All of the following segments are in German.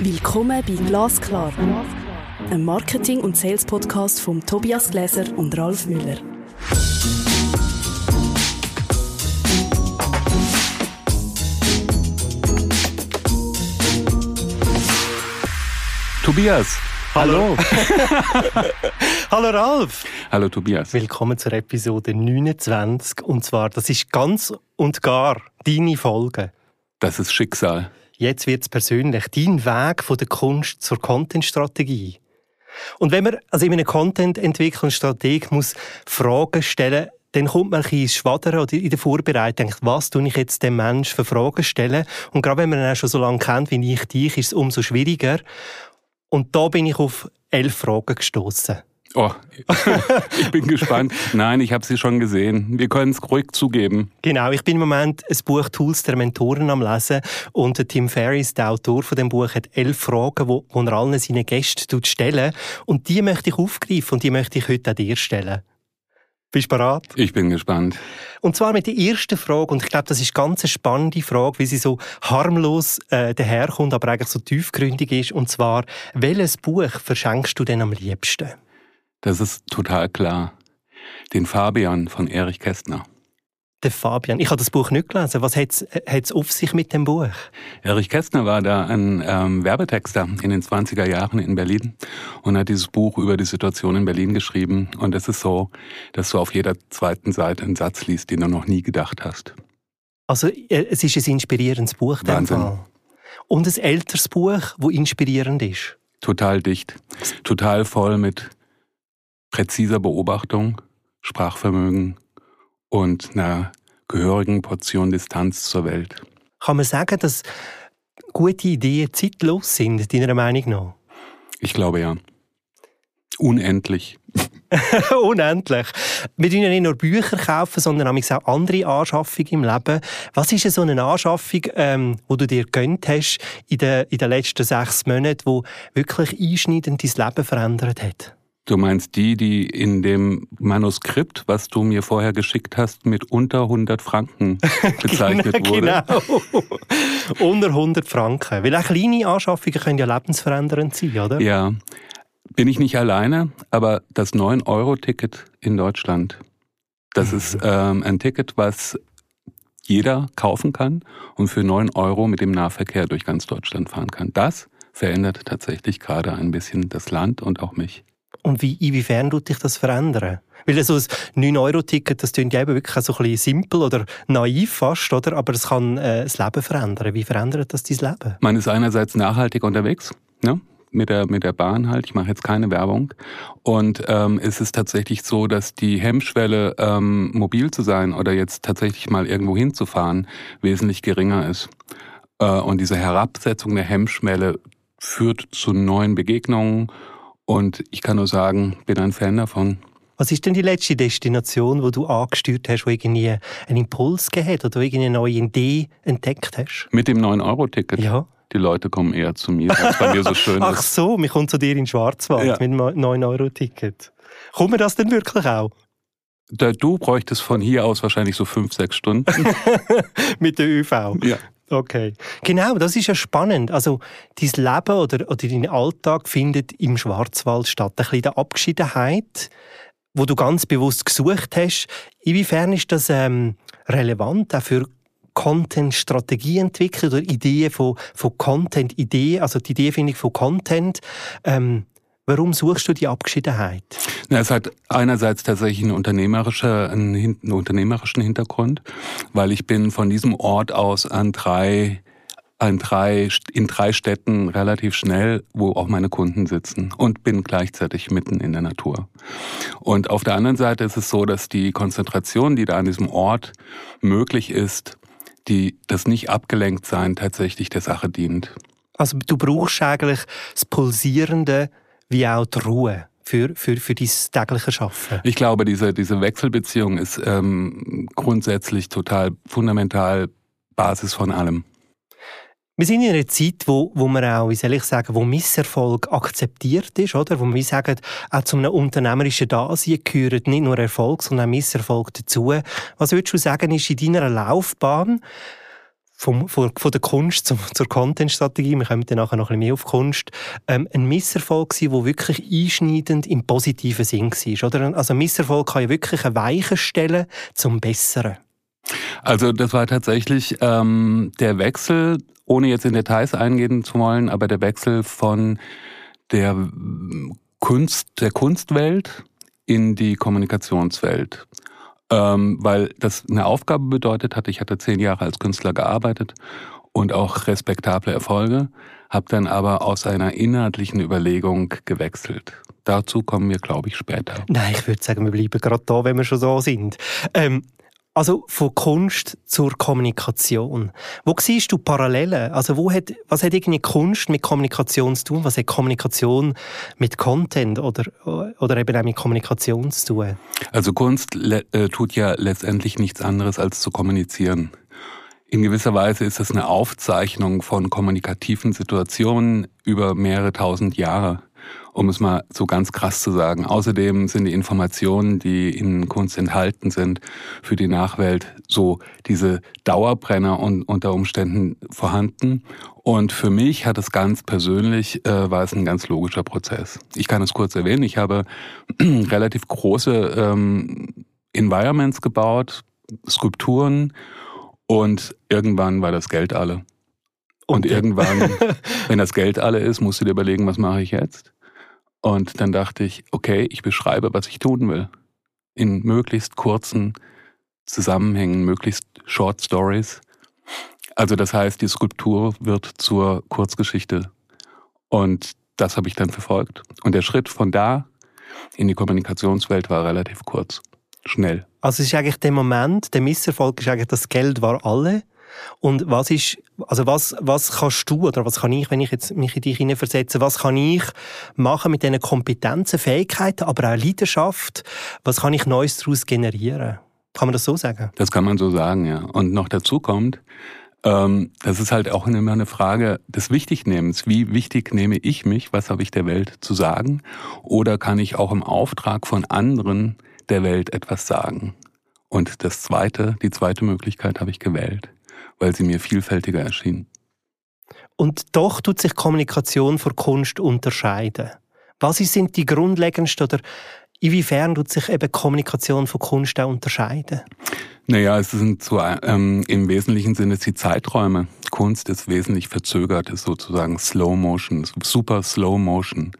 Willkommen bei Glasklar, einem Marketing- und Sales-Podcast von Tobias Gläser und Ralf Müller. Tobias, hallo. Hallo Ralf. hallo Tobias. Willkommen zur Episode 29. Und zwar, das ist ganz und gar deine Folge. Das ist Schicksal. Jetzt wird's persönlich. Dein Weg von der Kunst zur Content-Strategie. Und wenn man also in einem Content entwickeln Strateg muss Fragen stellen, dann kommt man ein bisschen ins Schwadern oder in der Vorbereitung, was tue ich jetzt dem Menschen für Fragen stellen? Und gerade wenn man ihn auch schon so lange kennt wie ich dich, ist es umso schwieriger. Und da bin ich auf elf Fragen gestoßen. Oh, ich bin gespannt. Nein, ich habe sie schon gesehen. Wir können es ruhig zugeben. Genau, ich bin im Moment ein Buch Tools der Mentoren am Lesen und der Tim Ferriss, der Autor von dem Buch, hat elf Fragen, wo, wo er allen seinen Gästen stellen und die möchte ich aufgreifen und die möchte ich heute auch dir stellen. Bist du bereit? Ich bin gespannt. Und zwar mit der ersten Frage, und ich glaube, das ist ganz eine spannende Frage, wie sie so harmlos äh, daherkommt, aber eigentlich so tiefgründig ist, und zwar, welches Buch verschenkst du denn am liebsten? Das ist total klar. Den Fabian von Erich Kästner. Der Fabian. Ich habe das Buch nicht gelesen. Was hat es auf sich mit dem Buch? Erich Kästner war da ein ähm, Werbetexter in den 20er Jahren in Berlin und hat dieses Buch über die Situation in Berlin geschrieben. Und es ist so, dass du auf jeder zweiten Seite einen Satz liest, den du noch nie gedacht hast. Also äh, es ist ein inspirierendes Buch. Wahnsinn. Fall. Und ein älteres Buch, das inspirierend ist. Total dicht. Total voll mit präziser Beobachtung, Sprachvermögen und einer gehörigen Portion Distanz zur Welt. Kann man sagen, dass gute Ideen zeitlos sind, deiner Meinung nach? Ich glaube ja. Unendlich. Unendlich. Wir dürfen ja nicht nur Bücher kaufen, sondern auch andere Anschaffungen im Leben. Was ist so eine Anschaffung, ähm, wo du dir gönnt hast in den, in den letzten sechs Monaten, wo wirklich einschneidend dein Leben verändert hat? Du meinst die, die in dem Manuskript, was du mir vorher geschickt hast, mit unter 100 Franken bezeichnet wurde? Genau. Unter 100 Franken. Weil auch kleine Anschaffungen können ja lebensverändernd sein, oder? Ja. Bin ich nicht alleine, aber das 9-Euro-Ticket in Deutschland, das ist ähm, ein Ticket, was jeder kaufen kann und für 9 Euro mit dem Nahverkehr durch ganz Deutschland fahren kann. Das verändert tatsächlich gerade ein bisschen das Land und auch mich. Und wie, inwiefern tut dich das verändern? Weil so ein 9-Euro-Ticket, das klingt ja eben wirklich so ein bisschen simpel oder naiv fast, oder? Aber es kann äh, das Leben verändern. Wie verändert das dein Leben? Man ist einerseits nachhaltig unterwegs, ne? mit der, mit der Bahn halt. Ich mache jetzt keine Werbung. Und ähm, es ist tatsächlich so, dass die Hemmschwelle, ähm, mobil zu sein oder jetzt tatsächlich mal irgendwo hinzufahren, wesentlich geringer ist. Äh, und diese Herabsetzung der Hemmschwelle führt zu neuen Begegnungen. Und ich kann nur sagen, bin ein Fan davon. Was ist denn die letzte Destination, wo du angesteuert hast, wo irgendwie einen Impuls hat oder irgendwie eine neue Idee entdeckt hast? Mit dem 9-Euro-Ticket. Ja. Die Leute kommen eher zu mir, weil es bei mir so schön Ach ist. so, wir kommen zu dir in den Schwarzwald Ja. mit einem 9-Euro-Ticket. Kommt mir das denn wirklich auch? Du bräuchtest von hier aus wahrscheinlich so fünf, sechs Stunden. mit der ÖV? ja. Okay. Genau, das ist ja spannend. Also, dein Leben oder, oder dein Alltag findet im Schwarzwald statt. Ein bisschen der Abgeschiedenheit, wo du ganz bewusst gesucht hast. Inwiefern ist das ähm, relevant auch für Content-Strategie entwickeln oder Ideen von, von Content-Ideen, also die Ideenfindung von Content? Ähm, warum suchst du die Abgeschiedenheit? Na, es hat einerseits tatsächlich einen, unternehmerische, einen, unternehmerischen Hintergrund, weil ich bin von diesem Ort aus an drei, an drei, in drei Städten relativ schnell, wo auch meine Kunden sitzen und bin gleichzeitig mitten in der Natur. Und auf der anderen Seite ist es so, dass die Konzentration, die da an diesem Ort möglich ist, die, das nicht abgelenkt sein tatsächlich der Sache dient. Also du brauchst eigentlich das Pulsierende wie auch die Ruhe für, für, für dein tägliche Arbeiten. Ich glaube, diese, diese Wechselbeziehung ist ähm, grundsätzlich total fundamental Basis von allem. Wir sind in einer Zeit, wo, wo man auch, wie soll ich sagen, wo Misserfolg akzeptiert ist, oder? Wo wir sagen, auch zu einem unternehmerischen Dasein gehören nicht nur Erfolg, sondern auch Misserfolg dazu. Was würdest du sagen, ist in deiner Laufbahn vom, von, von der Kunst zum, zur Content-Strategie, wir kommen dann nachher noch ein bisschen mehr auf Kunst, ähm, ein Misserfolg war, der wirklich einschneidend im positiven Sinn war. Oder? Also ein Misserfolg kann ja wirklich eine Weiche stellen zum Besseren. Also das war tatsächlich ähm, der Wechsel, ohne jetzt in Details eingehen zu wollen, aber der Wechsel von der Kunst, der Kunstwelt in die Kommunikationswelt ähm, weil das eine Aufgabe bedeutet hat. Ich hatte zehn Jahre als Künstler gearbeitet und auch respektable Erfolge, habe dann aber aus einer inhaltlichen Überlegung gewechselt. Dazu kommen wir, glaube ich, später. Nein, ich würde sagen, wir bleiben gerade da, wenn wir schon so sind. Ähm, also von Kunst zur Kommunikation. Wo siehst du Parallelen? Also wo hat, was hat irgendwie Kunst mit Kommunikation zu tun? Was hat Kommunikation mit Content oder, oder eben auch mit Kommunikation zu tun? Also Kunst äh, tut ja letztendlich nichts anderes als zu kommunizieren. In gewisser Weise ist es eine Aufzeichnung von kommunikativen Situationen über mehrere tausend Jahre um es mal so ganz krass zu sagen. Außerdem sind die Informationen, die in Kunst enthalten sind, für die Nachwelt so diese Dauerbrenner und unter Umständen vorhanden. Und für mich hat es ganz persönlich, äh, war es ein ganz logischer Prozess. Ich kann es kurz erwähnen, ich habe relativ große ähm, Environments gebaut, Skulpturen und irgendwann war das Geld alle. Und, und irgendwann, wenn das Geld alle ist, musst du dir überlegen, was mache ich jetzt? Und dann dachte ich, okay, ich beschreibe, was ich tun will. In möglichst kurzen Zusammenhängen, möglichst Short Stories. Also das heißt, die Skulptur wird zur Kurzgeschichte. Und das habe ich dann verfolgt. Und der Schritt von da in die Kommunikationswelt war relativ kurz, schnell. Also es ist eigentlich der Moment, der Misserfolg ist eigentlich, das Geld war alle. Und was ist, also was, was kannst du oder was kann ich, wenn ich jetzt mich in dich hineinversetze, was kann ich machen mit diesen Kompetenzen, Fähigkeiten, aber auch Leidenschaft? Was kann ich Neues daraus generieren? Kann man das so sagen? Das kann man so sagen, ja. Und noch dazu kommt, ähm, das ist halt auch immer eine Frage des Wichtignehmens. Wie wichtig nehme ich mich? Was habe ich der Welt zu sagen? Oder kann ich auch im Auftrag von anderen der Welt etwas sagen? Und das zweite, die zweite Möglichkeit habe ich gewählt weil sie mir vielfältiger erschien. Und doch tut sich Kommunikation von Kunst unterscheiden. Was sind die grundlegendsten oder inwiefern tut sich eben Kommunikation von Kunst auch unterscheiden? Naja, es sind so ähm, im wesentlichen Sinne die Zeiträume. Kunst ist wesentlich verzögert, ist sozusagen Slow Motion, super Slow Motion.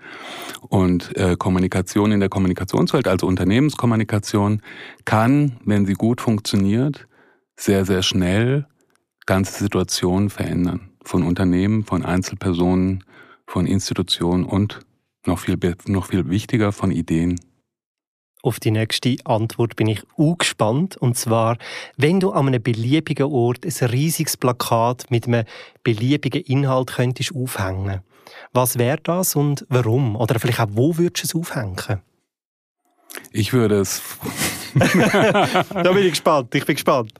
Und äh, Kommunikation in der Kommunikationswelt, also Unternehmenskommunikation, kann, wenn sie gut funktioniert, sehr, sehr schnell ganze Situationen verändern. Von Unternehmen, von Einzelpersonen, von Institutionen und noch viel, noch viel wichtiger von Ideen. Auf die nächste Antwort bin ich auch gespannt. Und zwar, wenn du an einem beliebigen Ort ein riesiges Plakat mit einem beliebigen Inhalt könntest aufhängen. Was wäre das und warum? Oder vielleicht auch, wo würdest du es aufhängen? Ich würde es. da bin ich gespannt. Ich bin gespannt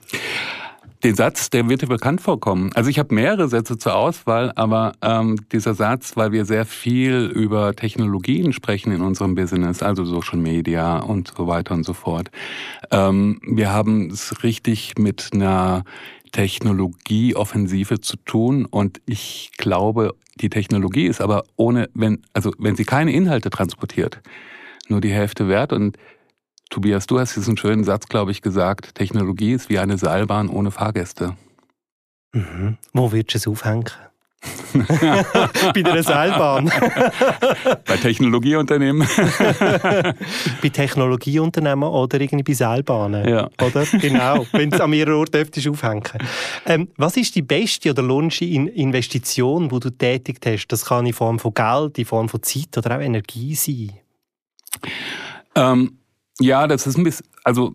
den Satz, der wird dir bekannt vorkommen. Also ich habe mehrere Sätze zur Auswahl, aber ähm, dieser Satz, weil wir sehr viel über Technologien sprechen in unserem Business, also Social Media und so weiter und so fort. Ähm, wir haben es richtig mit einer Technologieoffensive zu tun und ich glaube, die Technologie ist aber ohne, wenn, also wenn sie keine Inhalte transportiert, nur die Hälfte wert und Tobias, du hast diesen schönen Satz, glaube ich, gesagt, Technologie ist wie eine Seilbahn ohne Fahrgäste. Mhm. Wo würdest du es aufhängen? Bei der Seilbahn. bei Technologieunternehmen. bei Technologieunternehmen oder irgendwie bei Seilbahnen. Ja. Oder? Genau. Wenn du an mehreren Orten dürftest aufhängen. Ähm, was ist die beste oder lohnste Investition, die du tätigt hast? Das kann in Form von Geld, in Form von Zeit oder auch Energie sein. Ähm, ja, das ist ein bisschen, also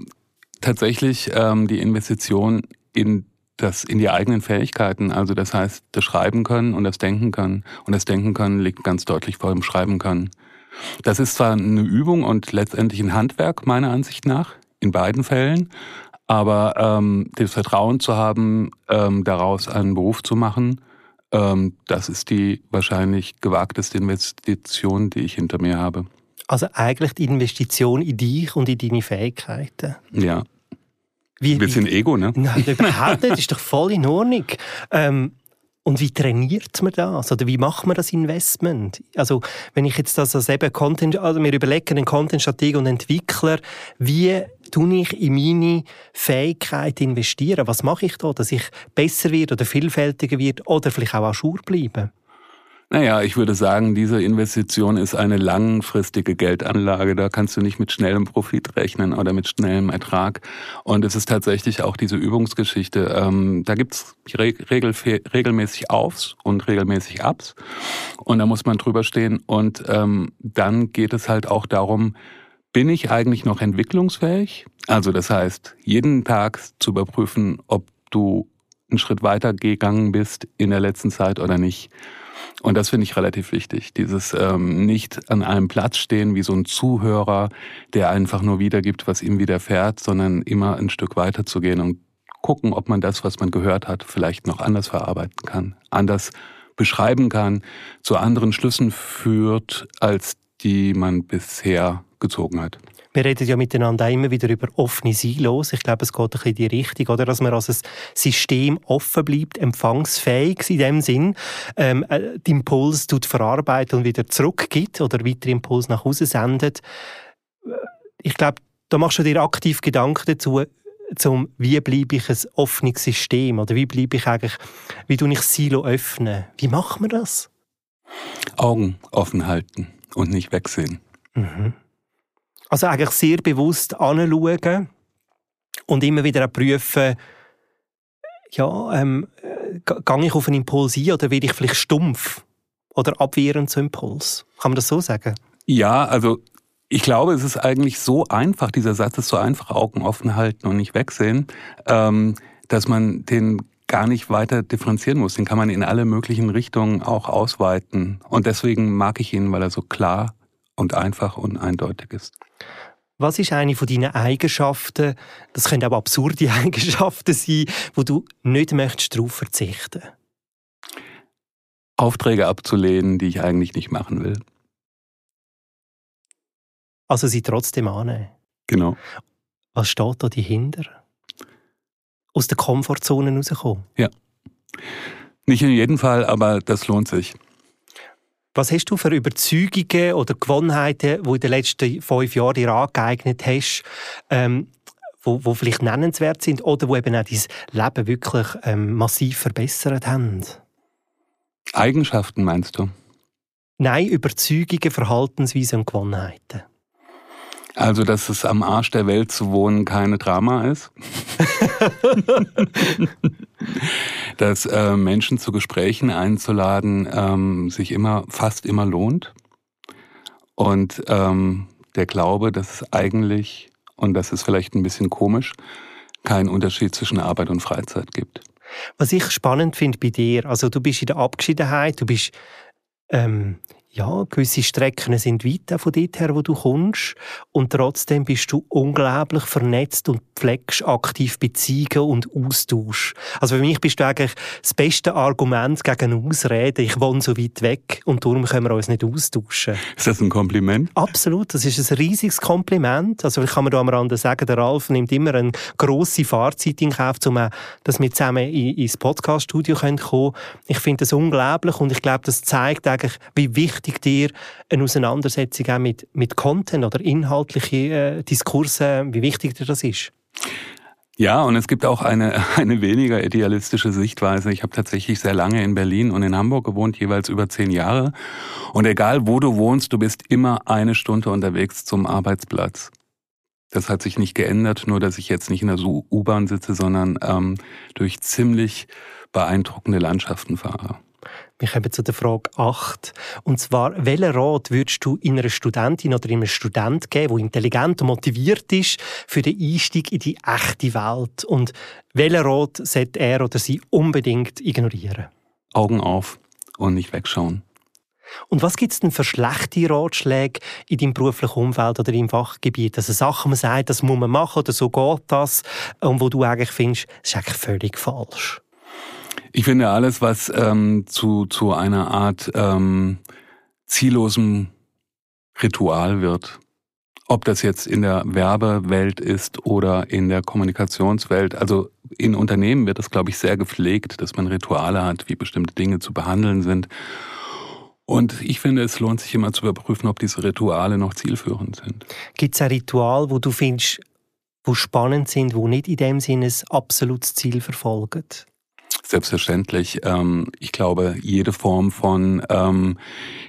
tatsächlich ähm, die Investition in das in die eigenen Fähigkeiten, also das heißt, das Schreiben können und das Denken können. Und das Denken können liegt ganz deutlich vor dem Schreiben können. Das ist zwar eine Übung und letztendlich ein Handwerk, meiner Ansicht nach, in beiden Fällen, aber ähm, das Vertrauen zu haben, ähm, daraus einen Beruf zu machen, ähm, das ist die wahrscheinlich gewagteste Investition, die ich hinter mir habe. Also eigentlich die Investition in dich und in deine Fähigkeiten. Ja. Wie, Ein bisschen wie, Ego, ne? Nein, überhaupt nicht. Das ist doch voll in Ordnung. Ähm, und wie trainiert man das? Oder wie macht man das Investment? Also, wenn ich jetzt das als eben Content, also mir überlege, einen Content-Strateg und Entwickler, wie tue ich in meine Fähigkeit investieren? Was mache ich da, dass ich besser wird oder vielfältiger wird oder vielleicht auch Schur bleiben? Naja, ich würde sagen, diese Investition ist eine langfristige Geldanlage. Da kannst du nicht mit schnellem Profit rechnen oder mit schnellem Ertrag. Und es ist tatsächlich auch diese Übungsgeschichte. Ähm, da gibt's regel regelmäßig Aufs und regelmäßig Abs. Und da muss man drüber stehen. Und ähm, dann geht es halt auch darum, bin ich eigentlich noch entwicklungsfähig? Also das heißt, jeden Tag zu überprüfen, ob du einen Schritt weiter gegangen bist in der letzten Zeit oder nicht. Und das finde ich relativ wichtig. Dieses ähm, nicht an einem Platz stehen wie so ein Zuhörer, der einfach nur wiedergibt, was ihm widerfährt, sondern immer ein Stück weiter zu gehen und gucken, ob man das, was man gehört hat, vielleicht noch anders verarbeiten kann, anders beschreiben kann, zu anderen Schlüssen führt, als die man bisher gezogen hat. Wir reden ja miteinander immer wieder über offene Silos. Ich glaube, es geht ein bisschen in die Richtung, oder? dass man als ein System offen bleibt, empfangsfähig in dem Sinn, ähm, äh, den Impuls tut verarbeitet und wieder zurückgibt oder weitere Impuls nach Hause sendet. Äh, ich glaube, da machst du dir aktiv Gedanken dazu, zum, wie bleibe ich ein offenes System oder wie bleibe ich eigentlich, wie tue ich Silo öffnen? Wie macht man das? Augen offen halten und nicht wegsehen. Mhm. Also eigentlich sehr bewusst anschauen und immer wieder auch prüfen, ja, ähm, gehe ich auf einen Impuls ein oder werde ich vielleicht stumpf oder abwehrend zum Impuls? Kann man das so sagen? Ja, also ich glaube, es ist eigentlich so einfach, dieser Satz ist so einfach, Augen offen halten und nicht wegsehen, ähm, dass man den gar nicht weiter differenzieren muss. Den kann man in alle möglichen Richtungen auch ausweiten. Und deswegen mag ich ihn, weil er so klar und einfach und eindeutig ist. Was ist eine von deinen Eigenschaften, das können auch absurde Eigenschaften sein, wo du nicht möchtest darauf verzichten? Aufträge abzulehnen, die ich eigentlich nicht machen will. Also sie trotzdem annehmen? Genau. Was steht da dahinter? Aus der Komfortzone rauskommen? Ja. Nicht in jedem Fall, aber das lohnt sich. Was hast du für Überzeugungen oder Gewohnheiten, die du in den letzten fünf Jahren dir angeeignet hast, ähm, wo, wo vielleicht nennenswert sind oder wo eben auch dein Leben wirklich ähm, massiv verbessert haben? Eigenschaften meinst du? Nein, Überzeugungen, Verhaltensweisen und Gewohnheiten. Also, dass es am Arsch der Welt zu wohnen keine Drama ist. dass äh, Menschen zu Gesprächen einzuladen ähm, sich immer, fast immer lohnt. Und ähm, der Glaube, dass es eigentlich, und das ist vielleicht ein bisschen komisch, keinen Unterschied zwischen Arbeit und Freizeit gibt. Was ich spannend finde bei dir, also du bist in der Abgeschiedenheit, du bist ähm, ja, gewisse Strecken sind weit von dort her, wo du kommst. Und trotzdem bist du unglaublich vernetzt und pflegst aktiv Beziehungen und Austausch. Also für mich bist du eigentlich das beste Argument gegen Ausreden. Ich wohne so weit weg und darum können wir uns nicht austauschen. Ist das ein Kompliment? Absolut. Das ist ein riesiges Kompliment. Also ich kann mir da am Rande sagen, der Ralf nimmt immer eine grosse Fahrzeit in Kauf, um dass wir zusammen ins Podcaststudio kommen können. Ich finde das unglaublich und ich glaube, das zeigt eigentlich, wie wichtig wichtig dir eine Auseinandersetzung auch mit, mit Content oder inhaltlichen äh, Diskursen, wie wichtig dir das ist? Ja, und es gibt auch eine, eine weniger idealistische Sichtweise. Ich habe tatsächlich sehr lange in Berlin und in Hamburg gewohnt, jeweils über zehn Jahre. Und egal, wo du wohnst, du bist immer eine Stunde unterwegs zum Arbeitsplatz. Das hat sich nicht geändert, nur dass ich jetzt nicht in der U-Bahn sitze, sondern ähm, durch ziemlich beeindruckende Landschaften fahre. Wir kommen zu der Frage 8. Und zwar, welchen Rat würdest du einer Studentin oder einem Student geben, der intelligent und motiviert ist für den Einstieg in die echte Welt? Und welchen Rat sollte er oder sie unbedingt ignorieren? Augen auf und nicht wegschauen. Und was gibt es denn für schlechte Ratschläge in deinem beruflichen Umfeld oder im Fachgebiet? Also Sachen, man sagt, das muss man machen oder so geht das, und wo du eigentlich findest, das ist eigentlich völlig falsch. Ich finde alles, was ähm, zu, zu einer Art ähm, ziellosem Ritual wird ob das jetzt in der Werbewelt ist oder in der Kommunikationswelt. Also in Unternehmen wird das, glaube ich, sehr gepflegt, dass man Rituale hat, wie bestimmte Dinge zu behandeln sind. Und ich finde, es lohnt sich immer zu überprüfen, ob diese Rituale noch zielführend sind. Gibt es ein Ritual, wo du findest, wo spannend sind, wo nicht in dem Sinne ein absolutes Ziel verfolgen? Selbstverständlich. Ähm, ich glaube, jede Form von ähm,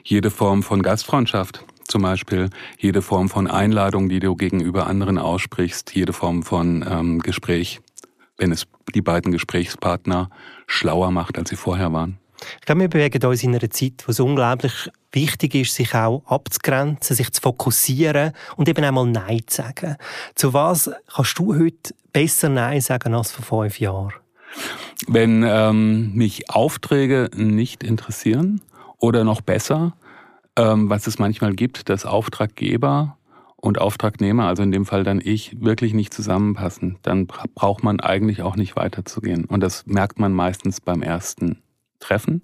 jede Form von Gastfreundschaft zum Beispiel, jede Form von Einladung, die du gegenüber anderen aussprichst, jede Form von ähm, Gespräch, wenn es die beiden Gesprächspartner schlauer macht, als sie vorher waren. Ich glaube, wir bewegen uns in einer Zeit, wo es unglaublich wichtig ist, sich auch abzugrenzen, sich zu fokussieren und eben einmal Nein zu sagen. Zu was kannst du heute besser Nein sagen als vor fünf Jahren? Wenn ähm, mich Aufträge nicht interessieren oder noch besser, ähm, was es manchmal gibt, dass Auftraggeber und Auftragnehmer, also in dem Fall dann ich, wirklich nicht zusammenpassen, dann braucht man eigentlich auch nicht weiterzugehen. Und das merkt man meistens beim ersten Treffen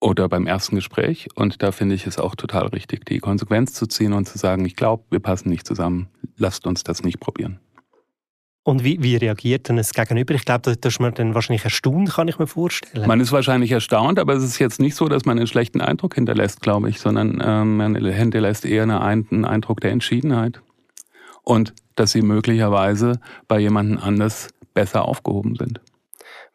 oder beim ersten Gespräch. Und da finde ich es auch total richtig, die Konsequenz zu ziehen und zu sagen, ich glaube, wir passen nicht zusammen, lasst uns das nicht probieren. Und wie, wie reagiert dann das Gegenüber? Ich glaube, da ist man dann wahrscheinlich erstaunt, kann ich mir vorstellen. Man ist wahrscheinlich erstaunt, aber es ist jetzt nicht so, dass man einen schlechten Eindruck hinterlässt, glaube ich, sondern ähm, man hinterlässt eher einen Eindruck der Entschiedenheit. Und dass sie möglicherweise bei jemandem anders besser aufgehoben sind.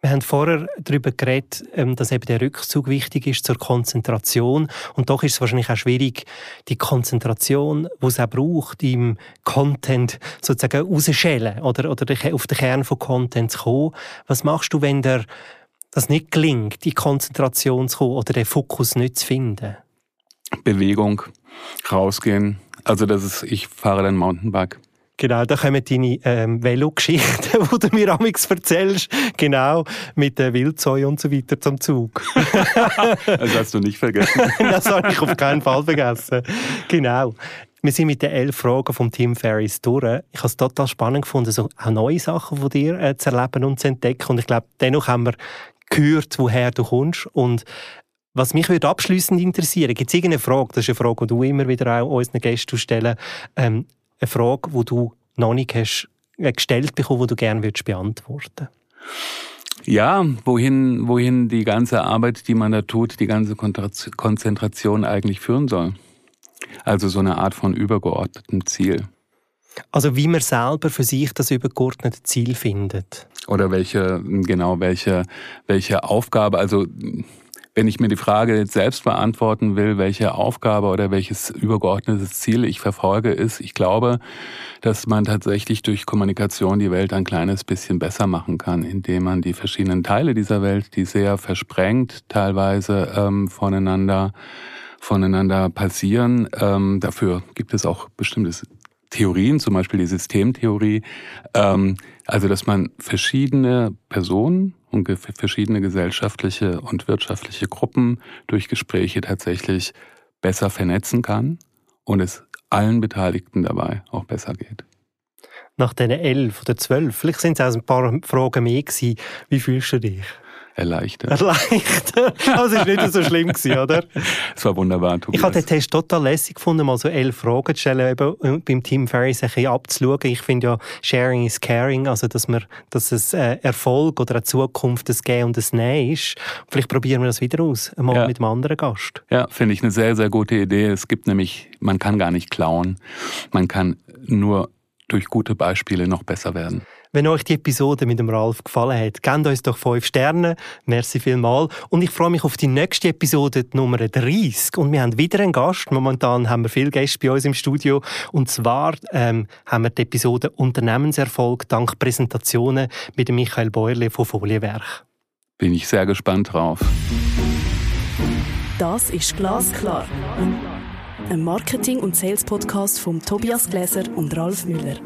Wir haben vorher darüber geredet, ähm, dass eben der Rückzug wichtig ist zur Konzentration. Und doch ist es wahrscheinlich auch schwierig, die Konzentration, die es auch braucht, im Content sozusagen rausschälen oder, oder auf den Kern von Content zu kommen. Was machst du, wenn der das nicht gelingt, die Konzentration zu kommen oder den Fokus nicht zu finden? Bewegung, rausgehen. Also das ist, ich fahre dann Mountainbike. Genau, da kommen deine ähm, Velo-Geschichten, die du mir amigs erzählst, genau, mit der Wildsäu und so weiter zum Zug. das hast du nicht vergessen. das habe ich auf keinen Fall vergessen. Genau. Wir sind mit den elf Fragen vom Team Ferris durch. Ich habe es total spannend gefunden, so auch neue Sachen von dir äh, zu erleben und zu entdecken. Und ich glaube, dennoch haben wir gehört, woher du kommst. Und was mich würde abschließend interessieren, gibt es irgendeine Frage, das ist eine Frage, die du immer wieder auch unseren Gästen stellen ähm, eine Frage, die du noch nicht hast, äh, gestellt bekommen, die du gerne würdest beantworten ja, wohin, wohin die ganze Arbeit, die man da tut, die ganze Konzentration eigentlich führen soll. Also so eine Art von übergeordnetem Ziel. Also wie man selber für sich das übergeordnete Ziel findet. Oder welche, genau, welche, welche Aufgabe, also wenn ich mir die Frage jetzt selbst beantworten will, welche Aufgabe oder welches übergeordnete Ziel ich verfolge, ist, ich glaube, dass man tatsächlich durch Kommunikation die Welt ein kleines bisschen besser machen kann, indem man die verschiedenen Teile dieser Welt, die sehr versprengt teilweise ähm, voneinander voneinander passieren. Ähm, dafür gibt es auch bestimmte Theorien, zum Beispiel die Systemtheorie. Ähm, also, dass man verschiedene Personen und verschiedene gesellschaftliche und wirtschaftliche Gruppen durch Gespräche tatsächlich besser vernetzen kann und es allen Beteiligten dabei auch besser geht. Nach den elf oder zwölf, vielleicht sind es auch ein paar Fragen mehr gewesen. Wie fühlst du dich? Erleichtert. Erleichtert? Also es war nicht so schlimm, gewesen, oder? Es war wunderbar, Tobias. Ich habe den Test total lässig gefunden, mal so elf Fragen zu stellen, eben äh, beim Team Ferris ein bisschen abzuschauen. Ich finde ja, Sharing is Caring, also dass, man, dass es äh, Erfolg oder eine Zukunft ein Gehen und ein Nein ist. Vielleicht probieren wir das wieder aus, mal ja. mit einem anderen Gast. Ja, finde ich eine sehr, sehr gute Idee. Es gibt nämlich, man kann gar nicht klauen. Man kann nur durch gute Beispiele noch besser werden. Wenn euch die Episode mit dem Ralf gefallen hat, gebt uns doch 5 Sterne. Merci vielmal. Und ich freue mich auf die nächste Episode, die Nummer 30. Und wir haben wieder einen Gast. Momentan haben wir viele Gäste bei uns im Studio. Und zwar ähm, haben wir die Episode Unternehmenserfolg dank Präsentationen mit dem Michael Bäuerle von Folienwerk. Bin ich sehr gespannt drauf. Das ist Glasklar. Ein Marketing- und Sales-Podcast von Tobias Gläser und Ralf Müller.